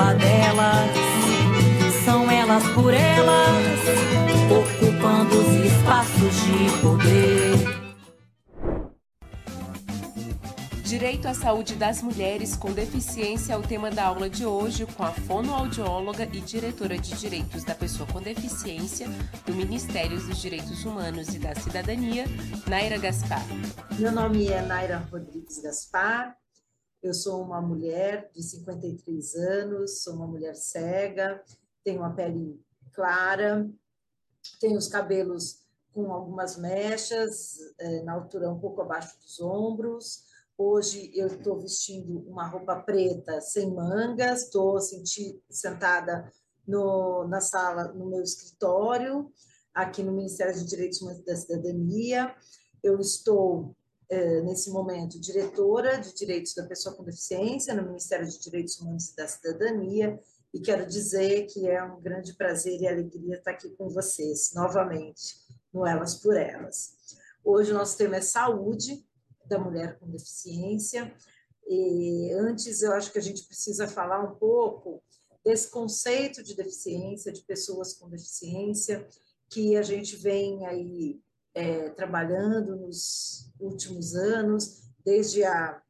uma delas, são elas por elas, ocupando os espaços de poder. Direito à saúde das mulheres com deficiência é o tema da aula de hoje com a fonoaudióloga e diretora de Direitos da Pessoa com Deficiência do Ministério dos Direitos Humanos e da Cidadania, Naira Gaspar. Meu nome é Naira Rodrigues Gaspar, eu sou uma mulher de 53 anos, sou uma mulher cega, tenho uma pele clara, tenho os cabelos com algumas mechas, eh, na altura um pouco abaixo dos ombros, Hoje eu estou vestindo uma roupa preta sem mangas, estou sentada no, na sala, no meu escritório, aqui no Ministério de Direitos Humanos e da Cidadania. Eu estou, nesse momento, diretora de Direitos da Pessoa com Deficiência no Ministério de Direitos Humanos e da Cidadania, e quero dizer que é um grande prazer e alegria estar aqui com vocês, novamente, no Elas por Elas. Hoje o nosso tema é saúde, da mulher com deficiência. E antes, eu acho que a gente precisa falar um pouco desse conceito de deficiência, de pessoas com deficiência, que a gente vem aí é, trabalhando nos últimos anos, desde a,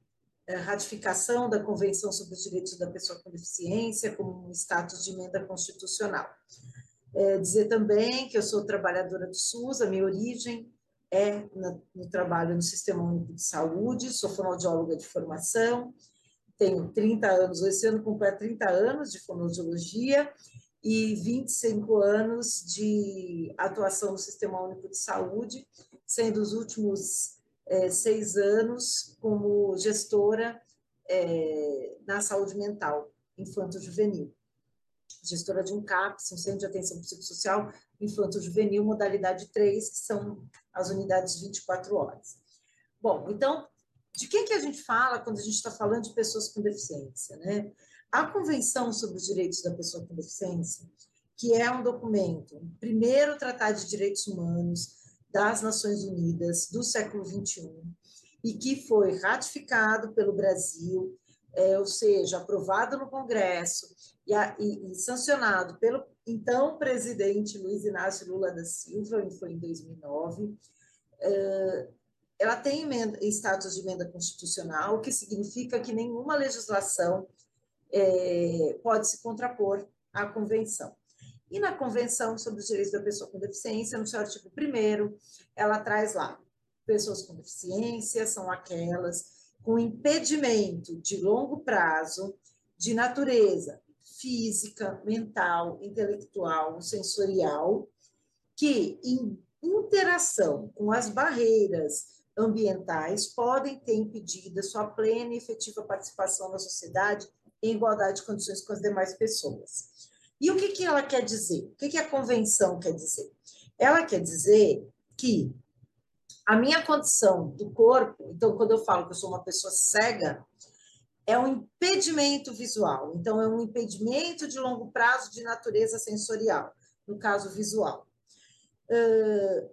a ratificação da Convenção sobre os Direitos da Pessoa com Deficiência como um status de emenda constitucional. É, dizer também que eu sou trabalhadora do SUS, a minha origem é no, no trabalho no Sistema Único de Saúde, sou fonoaudióloga de formação, tenho 30 anos, esse ano completo 30 anos de fonoaudiologia e 25 anos de atuação no Sistema Único de Saúde, sendo os últimos é, seis anos como gestora é, na saúde mental infanto-juvenil. Gestora de um CAPS, um Centro de Atenção Psicossocial Infanto-Juvenil, modalidade 3, que são as unidades 24 horas. Bom, então, de quem que a gente fala quando a gente está falando de pessoas com deficiência, né? A Convenção sobre os Direitos da Pessoa com Deficiência, que é um documento, o primeiro tratado de direitos humanos das Nações Unidas do século XXI, e que foi ratificado pelo Brasil, é, ou seja, aprovado no Congresso e, a, e, e sancionado pelo então presidente Luiz Inácio Lula da Silva, foi em 2009, ela tem emenda, status de emenda constitucional, o que significa que nenhuma legislação é, pode se contrapor à convenção. E na Convenção sobre os Direitos da Pessoa com Deficiência, no seu artigo 1 ela traz lá: pessoas com deficiência são aquelas com impedimento de longo prazo de natureza física, mental, intelectual, sensorial, que em interação com as barreiras ambientais podem ter impedido a sua plena e efetiva participação na sociedade em igualdade de condições com as demais pessoas. E o que, que ela quer dizer? O que, que a convenção quer dizer? Ela quer dizer que a minha condição do corpo, então, quando eu falo que eu sou uma pessoa cega, é um impedimento visual. Então, é um impedimento de longo prazo de natureza sensorial, no caso visual. Uh,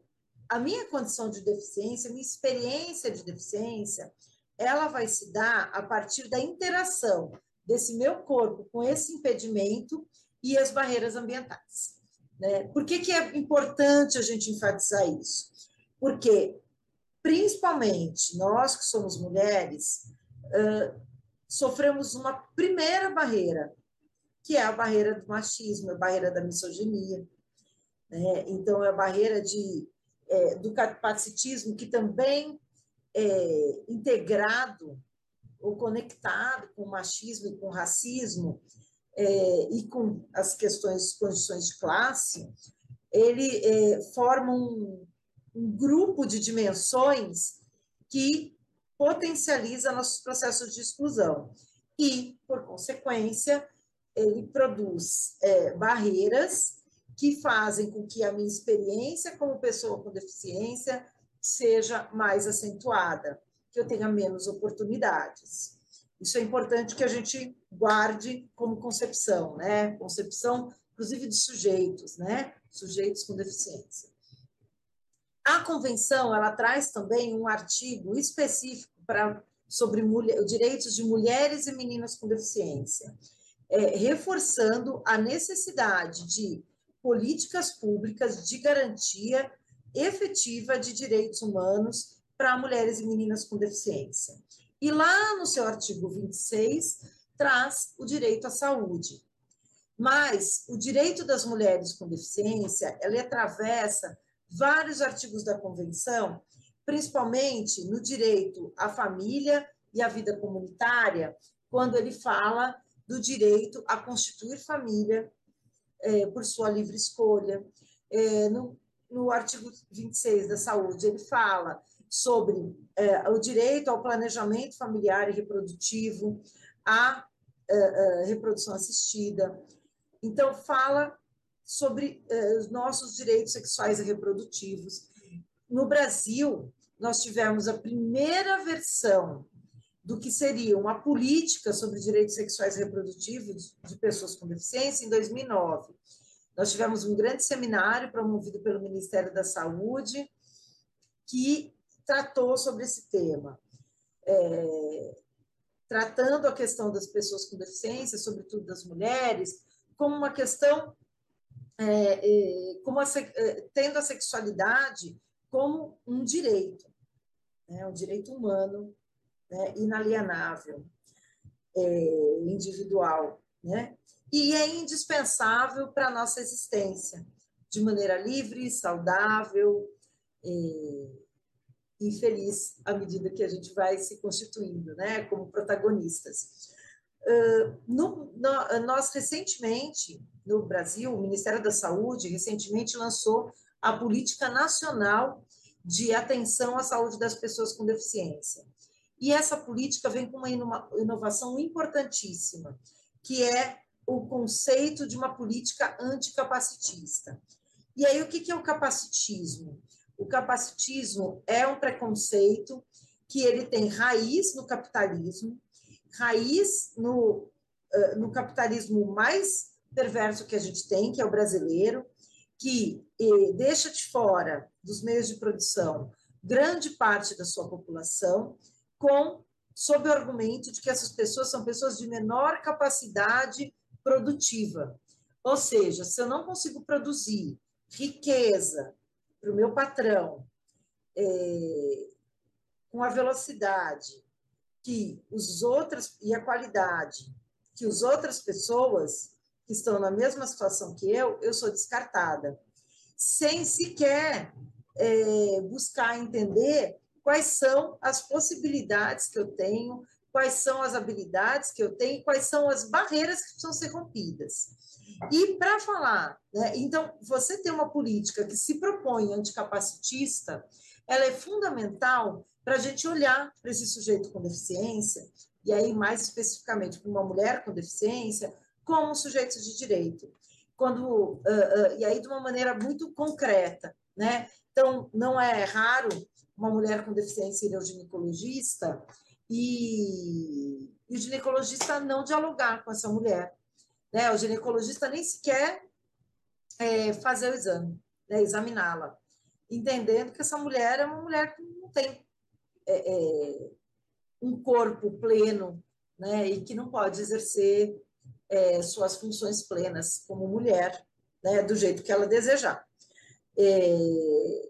a minha condição de deficiência, minha experiência de deficiência, ela vai se dar a partir da interação desse meu corpo com esse impedimento e as barreiras ambientais. Né? Por que, que é importante a gente enfatizar isso? Porque principalmente nós que somos mulheres, uh, sofremos uma primeira barreira, que é a barreira do machismo, a barreira da misoginia. Né? Então, é a barreira de, é, do capacitismo, que também é integrado ou conectado com o machismo e com o racismo é, e com as questões, condições de classe, ele é, forma um, um grupo de dimensões que potencializa nossos processos de exclusão. E, por consequência, ele produz é, barreiras que fazem com que a minha experiência como pessoa com deficiência seja mais acentuada, que eu tenha menos oportunidades. Isso é importante que a gente guarde como concepção, né? Concepção, inclusive de sujeitos, né? Sujeitos com deficiência. A convenção ela traz também um artigo específico para sobre mulher, direitos de mulheres e meninas com deficiência, é, reforçando a necessidade de políticas públicas de garantia efetiva de direitos humanos para mulheres e meninas com deficiência. E lá no seu artigo 26 traz o direito à saúde. Mas o direito das mulheres com deficiência, ela atravessa vários artigos da convenção, principalmente no direito à família e à vida comunitária, quando ele fala do direito a constituir família é, por sua livre escolha. É, no, no artigo 26 da saúde, ele fala sobre é, o direito ao planejamento familiar e reprodutivo, à é, reprodução assistida. Então, fala sobre é, os nossos direitos sexuais e reprodutivos. No Brasil, nós tivemos a primeira versão do que seria uma política sobre direitos sexuais e reprodutivos de pessoas com deficiência em 2009. Nós tivemos um grande seminário promovido pelo Ministério da Saúde que tratou sobre esse tema, é, tratando a questão das pessoas com deficiência, sobretudo das mulheres, como uma questão, é, é, como a, é, tendo a sexualidade como um direito, né, um direito humano né, inalienável, é, individual, né? E é indispensável para a nossa existência, de maneira livre, saudável é, e feliz à medida que a gente vai se constituindo, né, como protagonistas. Uh, no, no, nós recentemente, no Brasil, o Ministério da Saúde recentemente lançou a Política Nacional de Atenção à Saúde das Pessoas com Deficiência. E essa política vem com uma inovação importantíssima, que é o conceito de uma política anticapacitista. E aí, o que é o capacitismo? O capacitismo é um preconceito que ele tem raiz no capitalismo, raiz no, no capitalismo mais perverso que a gente tem, que é o brasileiro, que deixa de fora dos meios de produção grande parte da sua população, com sob o argumento de que essas pessoas são pessoas de menor capacidade produtiva. Ou seja, se eu não consigo produzir riqueza para o meu patrão é, com a velocidade que os outros e a qualidade que as outras pessoas que estão na mesma situação que eu, eu sou descartada, sem sequer é, buscar entender quais são as possibilidades que eu tenho, quais são as habilidades que eu tenho, quais são as barreiras que precisam ser rompidas. E para falar, né, então, você ter uma política que se propõe anticapacitista, ela é fundamental para a gente olhar para esse sujeito com deficiência, e aí mais especificamente para uma mulher com deficiência, como sujeitos de direito. Quando, uh, uh, e aí de uma maneira muito concreta, né? Então, não é raro uma mulher com deficiência ir ao ginecologista e, e o ginecologista não dialogar com essa mulher. Né? O ginecologista nem sequer é, fazer o exame, né? examiná-la, entendendo que essa mulher é uma mulher que não tem é, é, um corpo pleno né? e que não pode exercer é, suas funções plenas como mulher, né? do jeito que ela desejar. É,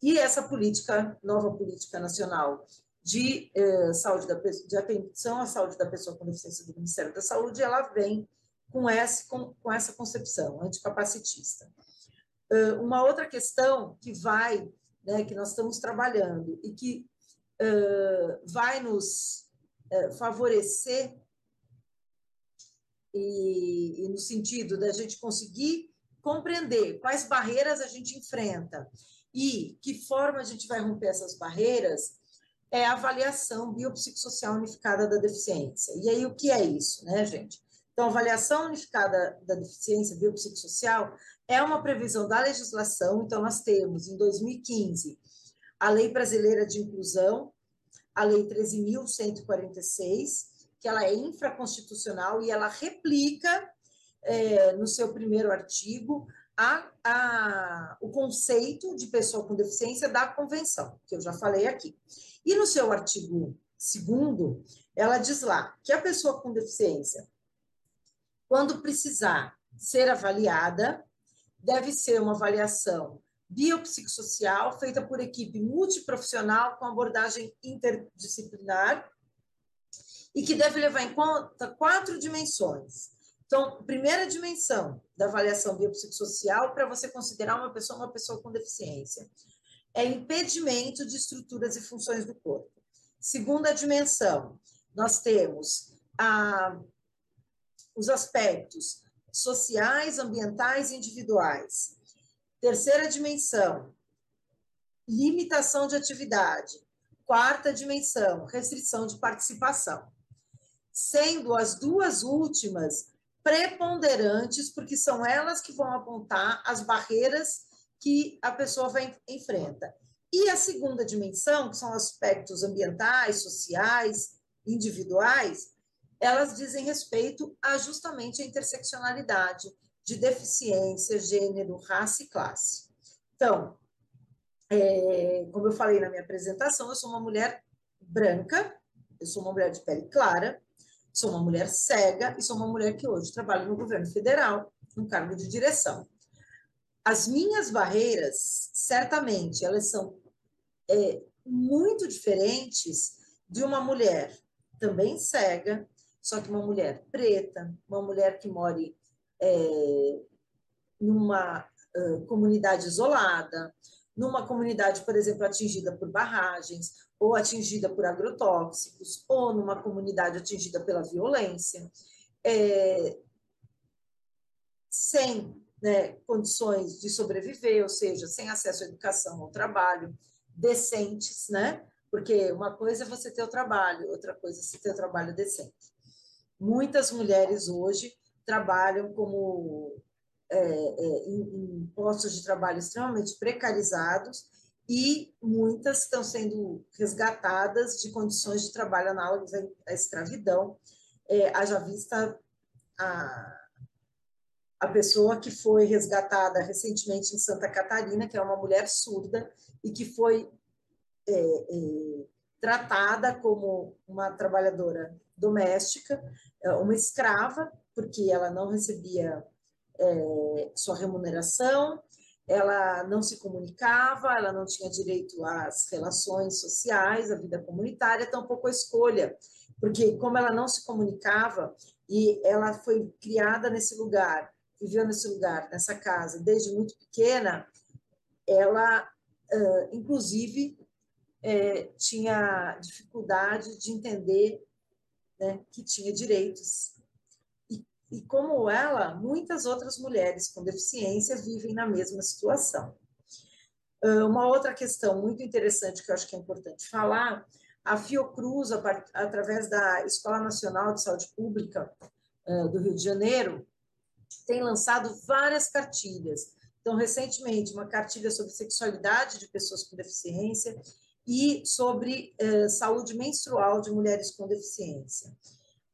E essa política, nova política nacional de eh, saúde da de atenção à saúde da pessoa com deficiência do Ministério da Saúde, ela vem com essa, com, com essa concepção anticapacitista. Uh, uma outra questão que vai, né, que nós estamos trabalhando e que uh, vai nos uh, favorecer e, e no sentido da gente conseguir compreender quais barreiras a gente enfrenta e que forma a gente vai romper essas barreiras é a avaliação biopsicossocial unificada da deficiência. E aí, o que é isso, né, gente? Então, a avaliação unificada da deficiência biopsicossocial é uma previsão da legislação. Então, nós temos, em 2015, a Lei Brasileira de Inclusão, a Lei 13.146, que ela é infraconstitucional e ela replica, é, no seu primeiro artigo, a, a, o conceito de pessoa com deficiência da convenção, que eu já falei aqui. E no seu artigo segundo, ela diz lá que a pessoa com deficiência, quando precisar ser avaliada, deve ser uma avaliação biopsicossocial feita por equipe multiprofissional com abordagem interdisciplinar e que deve levar em conta quatro dimensões. Então, primeira dimensão da avaliação biopsicossocial para você considerar uma pessoa uma pessoa com deficiência é impedimento de estruturas e funções do corpo. Segunda dimensão, nós temos a, os aspectos sociais, ambientais e individuais. Terceira dimensão, limitação de atividade. Quarta dimensão, restrição de participação. Sendo as duas últimas preponderantes, porque são elas que vão apontar as barreiras que a pessoa vai enfrenta. E a segunda dimensão, que são aspectos ambientais, sociais, individuais, elas dizem respeito a justamente a interseccionalidade de deficiência, gênero, raça e classe. Então, é, como eu falei na minha apresentação, eu sou uma mulher branca, eu sou uma mulher de pele clara, sou uma mulher cega e sou uma mulher que hoje trabalha no governo federal, no cargo de direção. As minhas barreiras, certamente, elas são é, muito diferentes de uma mulher também cega, só que uma mulher preta, uma mulher que mora é, numa uh, comunidade isolada, numa comunidade, por exemplo, atingida por barragens, ou atingida por agrotóxicos, ou numa comunidade atingida pela violência, é, sem né, condições de sobreviver, ou seja, sem acesso à educação, ao trabalho, decentes, né? Porque uma coisa é você ter o trabalho, outra coisa é você ter o trabalho decente. Muitas mulheres hoje trabalham como é, é, em, em postos de trabalho extremamente precarizados e muitas estão sendo resgatadas de condições de trabalho análogas à escravidão, é, haja vista a, a pessoa que foi resgatada recentemente em Santa Catarina, que é uma mulher surda e que foi é, é, tratada como uma trabalhadora doméstica, é, uma escrava, porque ela não recebia é, sua remuneração, ela não se comunicava, ela não tinha direito às relações sociais, à vida comunitária, tampouco a escolha, porque como ela não se comunicava e ela foi criada nesse lugar, viveu nesse lugar, nessa casa, desde muito pequena, ela, inclusive, é, tinha dificuldade de entender né, que tinha direitos. E, e, como ela, muitas outras mulheres com deficiência vivem na mesma situação. Uma outra questão muito interessante que eu acho que é importante falar, a Fiocruz, através da Escola Nacional de Saúde Pública do Rio de Janeiro, tem lançado várias cartilhas. Então, recentemente, uma cartilha sobre sexualidade de pessoas com deficiência e sobre eh, saúde menstrual de mulheres com deficiência.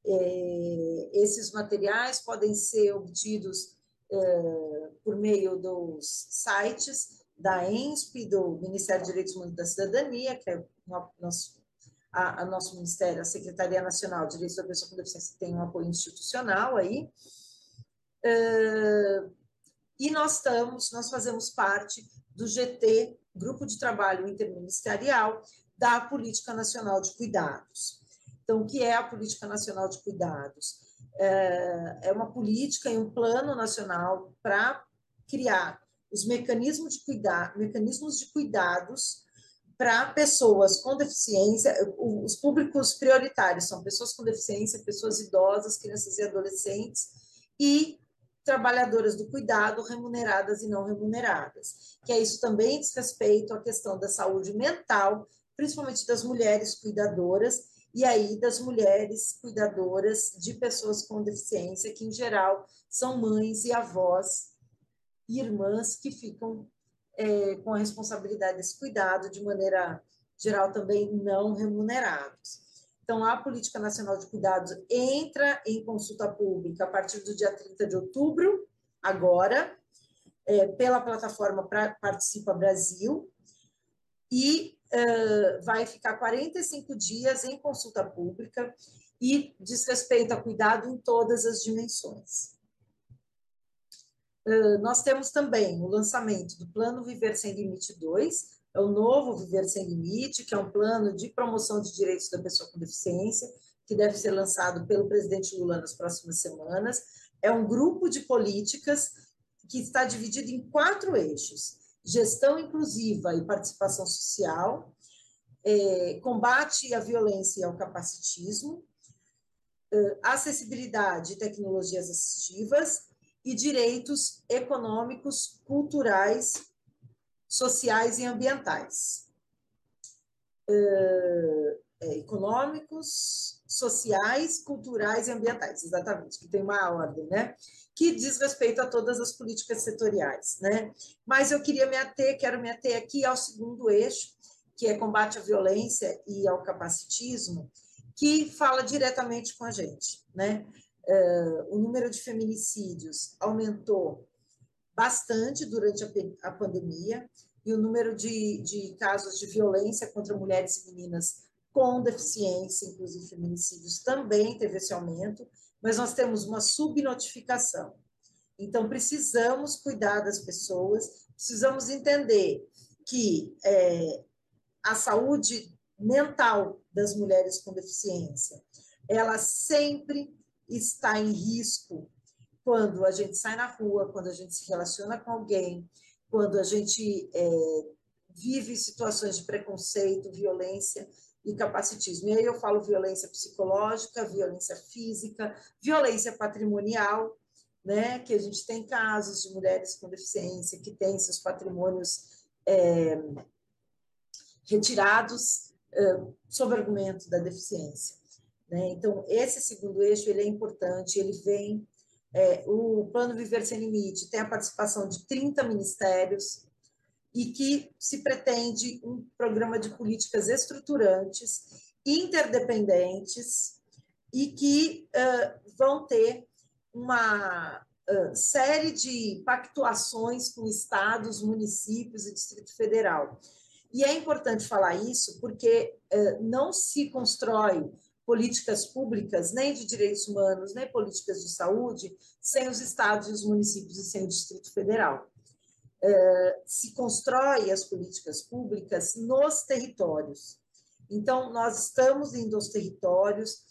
Eh, esses materiais podem ser obtidos eh, por meio dos sites da ENSP, do Ministério dos Direitos Humanos da Cidadania, que é nosso, a, a, nosso Ministério, a Secretaria Nacional de Direitos da Pessoa com Deficiência tem um apoio institucional aí. E nós estamos, nós fazemos parte do GT grupo de trabalho interministerial da Política Nacional de Cuidados. Então, o que é a Política Nacional de Cuidados? É, é uma política e um plano nacional para criar os mecanismos de, cuidar, mecanismos de cuidados para pessoas com deficiência, os públicos prioritários são pessoas com deficiência, pessoas idosas, crianças e adolescentes e trabalhadoras do cuidado remuneradas e não remuneradas, que é isso também diz respeito à questão da saúde mental, principalmente das mulheres cuidadoras e aí das mulheres cuidadoras de pessoas com deficiência, que em geral são mães e avós e irmãs que ficam é, com a responsabilidade desse cuidado de maneira geral também não remunerados. Então, a Política Nacional de Cuidados entra em consulta pública a partir do dia 30 de outubro, agora, é, pela plataforma Participa Brasil, e vai ficar 45 dias em consulta pública e diz respeito a cuidado em todas as dimensões. Nós temos também o lançamento do Plano Viver Sem Limite 2, é o novo Viver Sem Limite, que é um plano de promoção de direitos da pessoa com deficiência, que deve ser lançado pelo presidente Lula nas próximas semanas. É um grupo de políticas que está dividido em quatro eixos: gestão inclusiva e participação social, é, combate à violência e ao capacitismo, é, acessibilidade e tecnologias assistivas e direitos econômicos, culturais sociais e ambientais. Uh, é, econômicos, sociais, culturais e ambientais, exatamente, que tem uma ordem, né? Que diz respeito a todas as políticas setoriais, né? Mas eu queria me ater, quero me ater aqui ao segundo eixo, que é combate à violência e ao capacitismo, que fala diretamente com a gente, né? Uh, o número de feminicídios aumentou bastante durante a, a pandemia, e o número de, de casos de violência contra mulheres e meninas com deficiência, inclusive feminicídios, também teve esse aumento, mas nós temos uma subnotificação. Então, precisamos cuidar das pessoas, precisamos entender que é, a saúde mental das mulheres com deficiência, ela sempre está em risco quando a gente sai na rua, quando a gente se relaciona com alguém, quando a gente é, vive situações de preconceito, violência e capacitismo. E aí eu falo violência psicológica, violência física, violência patrimonial, né? Que a gente tem casos de mulheres com deficiência que têm seus patrimônios é, retirados é, sob argumento da deficiência. Né? Então, esse segundo eixo ele é importante, ele vem é, o Plano Viver Sem Limite tem a participação de 30 ministérios e que se pretende um programa de políticas estruturantes, interdependentes e que uh, vão ter uma uh, série de pactuações com estados, municípios e Distrito Federal. E é importante falar isso porque uh, não se constrói políticas públicas, nem de direitos humanos, nem políticas de saúde, sem os estados e os municípios e sem o Distrito Federal. É, se constrói as políticas públicas nos territórios. Então, nós estamos indo aos territórios,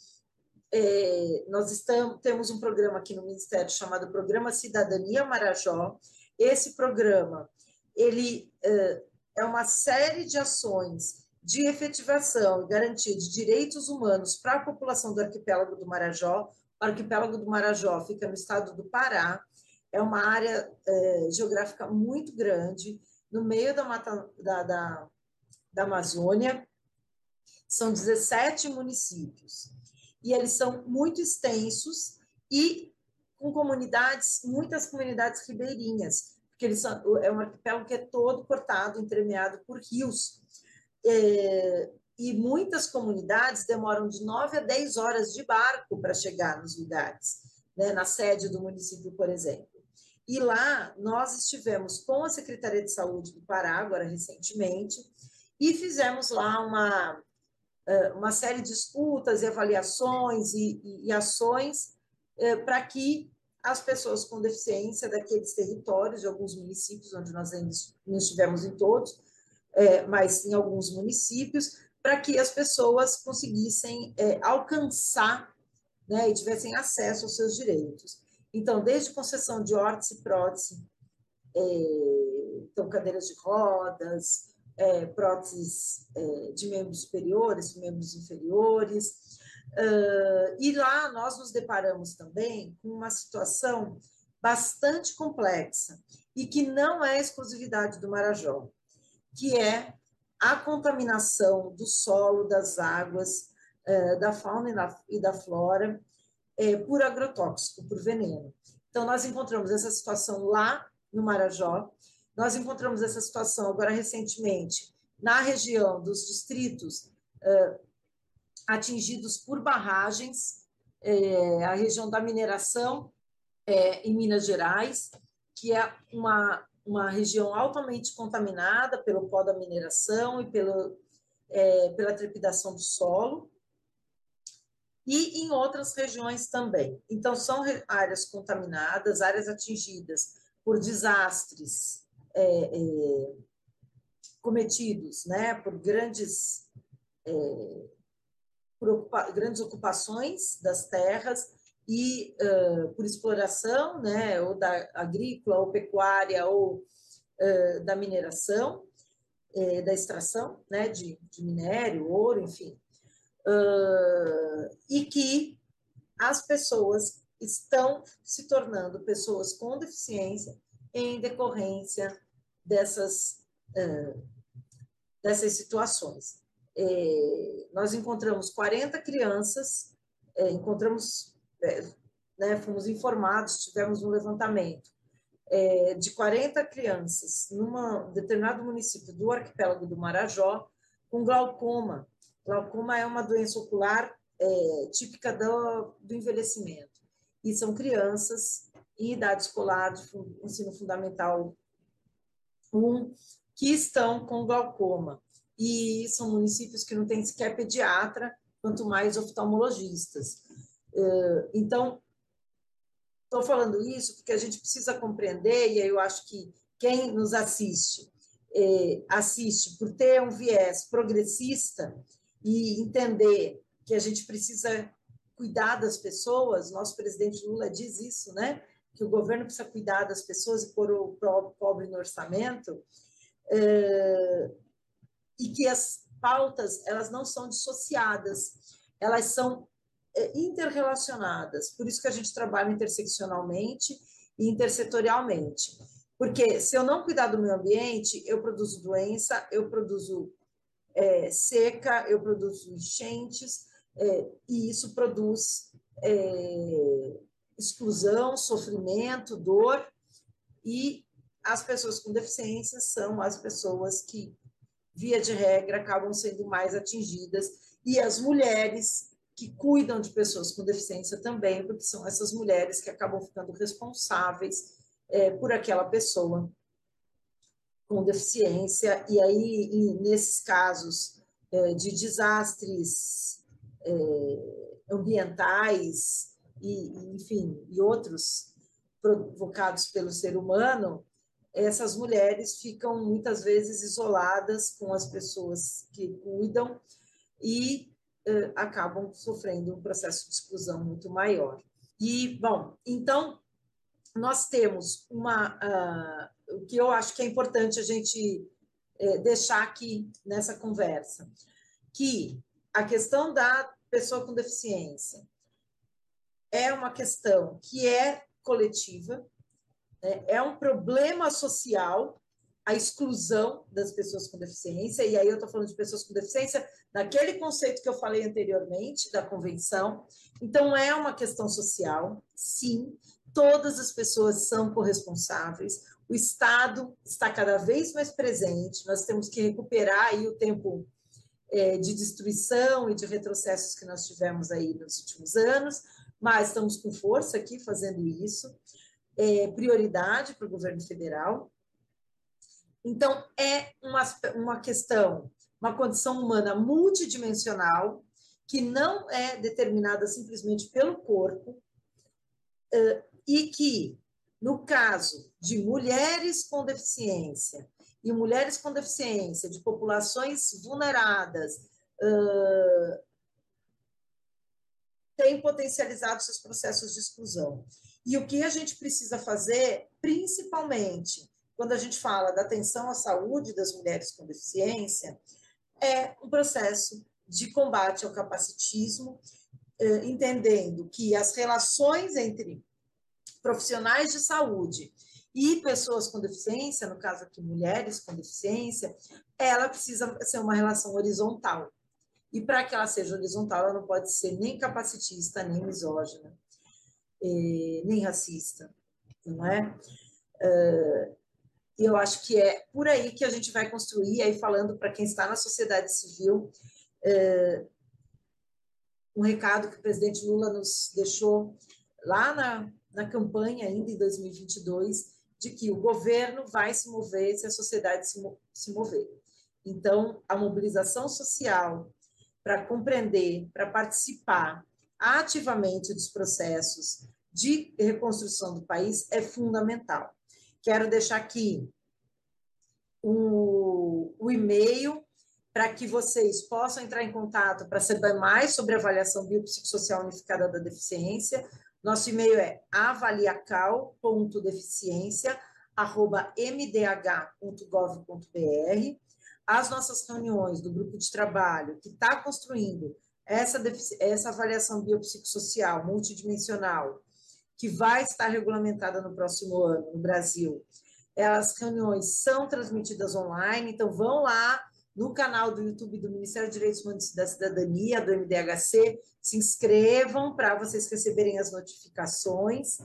é, nós estamos, temos um programa aqui no Ministério chamado Programa Cidadania Marajó. Esse programa, ele é, é uma série de ações de efetivação e garantia de direitos humanos para a população do arquipélago do Marajó. O arquipélago do Marajó fica no estado do Pará, é uma área é, geográfica muito grande, no meio da, mata, da, da, da Amazônia. São 17 municípios e eles são muito extensos e com comunidades, muitas comunidades ribeirinhas, porque eles são, é um arquipélago que é todo cortado, entremeado por rios. É, e muitas comunidades demoram de 9 a 10 horas de barco para chegar nos lugares, né, na sede do município, por exemplo. E lá nós estivemos com a Secretaria de Saúde do Pará, agora recentemente, e fizemos lá uma, uma série de escutas e avaliações e, e, e ações para que as pessoas com deficiência daqueles territórios, de alguns municípios onde nós ainda não estivemos em todos, é, mas em alguns municípios, para que as pessoas conseguissem é, alcançar né, e tivessem acesso aos seus direitos. Então, desde concessão de órtese e prótese, é, então, cadeiras de rodas, é, próteses é, de membros superiores, membros inferiores. Uh, e lá nós nos deparamos também com uma situação bastante complexa e que não é exclusividade do Marajó, que é a contaminação do solo, das águas, uh, da fauna e da, flora uh, por agrotóxico, por veneno. Então, nós encontramos essa situação lá no Marajó, nós encontramos essa situação agora recentemente na região dos distritos uh, atingidos por barragens, a região da mineração em Minas Gerais, que é uma, uma região altamente contaminada pelo pó da mineração e pelo, é, pela trepidação do solo, e em outras regiões também. Então, são áreas contaminadas, áreas atingidas por desastres é, é, cometidos né, por grandes, é, por ocupa, grandes ocupações das terras e uh, por exploração, né, ou da agrícola, ou pecuária, ou uh, da mineração, é, da extração né, de, de minério, ouro, enfim, uh, e que as pessoas estão se tornando pessoas com deficiência em decorrência dessas, dessas situações. É, nós encontramos 40 crianças, é, encontramos, né, fomos informados, tivemos um levantamento é, de 40 crianças num determinado município do arquipélago do Marajó com glaucoma. Glaucoma é uma doença ocular é, típica do, do envelhecimento. E são crianças em idade escolar, de ensino fundamental 1, que estão com glaucoma. E são municípios que não têm sequer pediatra, quanto mais oftalmologistas. É, então, estou falando isso porque a gente precisa compreender, e eu acho que quem nos assiste, é, assiste por ter um viés progressista, e entender que a gente precisa cuidar das pessoas, nosso presidente Lula diz isso, né? Que o governo precisa cuidar das pessoas e pôr o pobre no orçamento, é, e que as pautas elas não são dissociadas, elas são interrelacionadas. Por isso que a gente trabalha interseccionalmente e intersetorialmente. Porque se eu não cuidar do meio ambiente, eu produzo doença, eu produzo é, seca, eu produzo enchentes, é, e isso produz é, exclusão, sofrimento, dor, e as pessoas com deficiência são as pessoas que, via de regra, acabam sendo mais atingidas, e as mulheres que cuidam de pessoas com deficiência também, porque são essas mulheres que acabam ficando responsáveis é, por aquela pessoa com deficiência, e aí, nesses casos é, de desastres é, ambientais, e, enfim, e outros provocados pelo ser humano, essas mulheres ficam muitas vezes isoladas com as pessoas que cuidam e acabam sofrendo um processo de exclusão muito maior. E, bom, então, nós temos uma, uh, o que eu acho que é importante a gente é, deixar aqui nessa conversa, que a questão da pessoa com deficiência é uma questão que é coletiva, né? é um problema social a exclusão das pessoas com deficiência, e aí eu estou falando de pessoas com deficiência naquele conceito que eu falei anteriormente, da convenção. Então, é uma questão social, sim, todas as pessoas são corresponsáveis, o Estado está cada vez mais presente, nós temos que recuperar aí o tempo é, de destruição e de retrocessos que nós tivemos aí nos últimos anos, mas estamos com força aqui fazendo isso. É prioridade para o governo federal. Então, é uma, uma questão, uma condição humana multidimensional, que não é determinada simplesmente pelo corpo, e que no caso de mulheres com deficiência e mulheres com deficiência, de populações vulneradas, uh, têm potencializado seus processos de exclusão. E o que a gente precisa fazer, principalmente quando a gente fala da atenção à saúde das mulheres com deficiência, é um processo de combate ao capacitismo, entendendo que as relações entre profissionais de saúde e pessoas com deficiência, no caso aqui mulheres com deficiência, ela precisa ser uma relação horizontal. E para que ela seja horizontal, ela não pode ser nem capacitista, nem misógina, nem racista, não é? E eu acho que é por aí que a gente vai construir, aí falando para quem está na sociedade civil, um recado que o presidente Lula nos deixou lá na, na campanha, ainda em 2022, de que o governo vai se mover se a sociedade se, se mover. Então, a mobilização social para compreender, para participar ativamente dos processos de reconstrução do país é fundamental. Quero deixar aqui o, o e-mail para que vocês possam entrar em contato para saber mais sobre a avaliação biopsicossocial unificada da deficiência. Nosso e-mail é avaliacal.deficiência@mdh.gov.br. As nossas reuniões do grupo de trabalho que está construindo essa, essa avaliação biopsicossocial multidimensional que vai estar regulamentada no próximo ano no Brasil. As reuniões são transmitidas online, então vão lá no canal do YouTube do Ministério dos Direitos Humanos da Cidadania, do MDHC, se inscrevam para vocês receberem as notificações.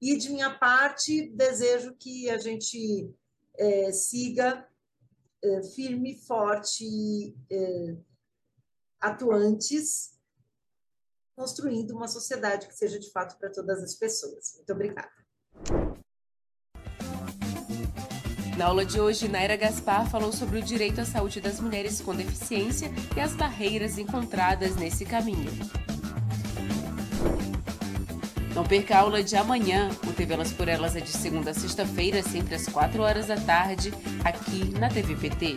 E de minha parte, desejo que a gente é, siga é, firme, forte, é, atuantes construindo uma sociedade que seja de fato para todas as pessoas. Muito obrigada. Na aula de hoje, Naira Gaspar falou sobre o direito à saúde das mulheres com deficiência e as barreiras encontradas nesse caminho. Não perca a aula de amanhã. O TV Elas por Elas é de segunda a sexta-feira, sempre às 4 horas da tarde, aqui na TVPT.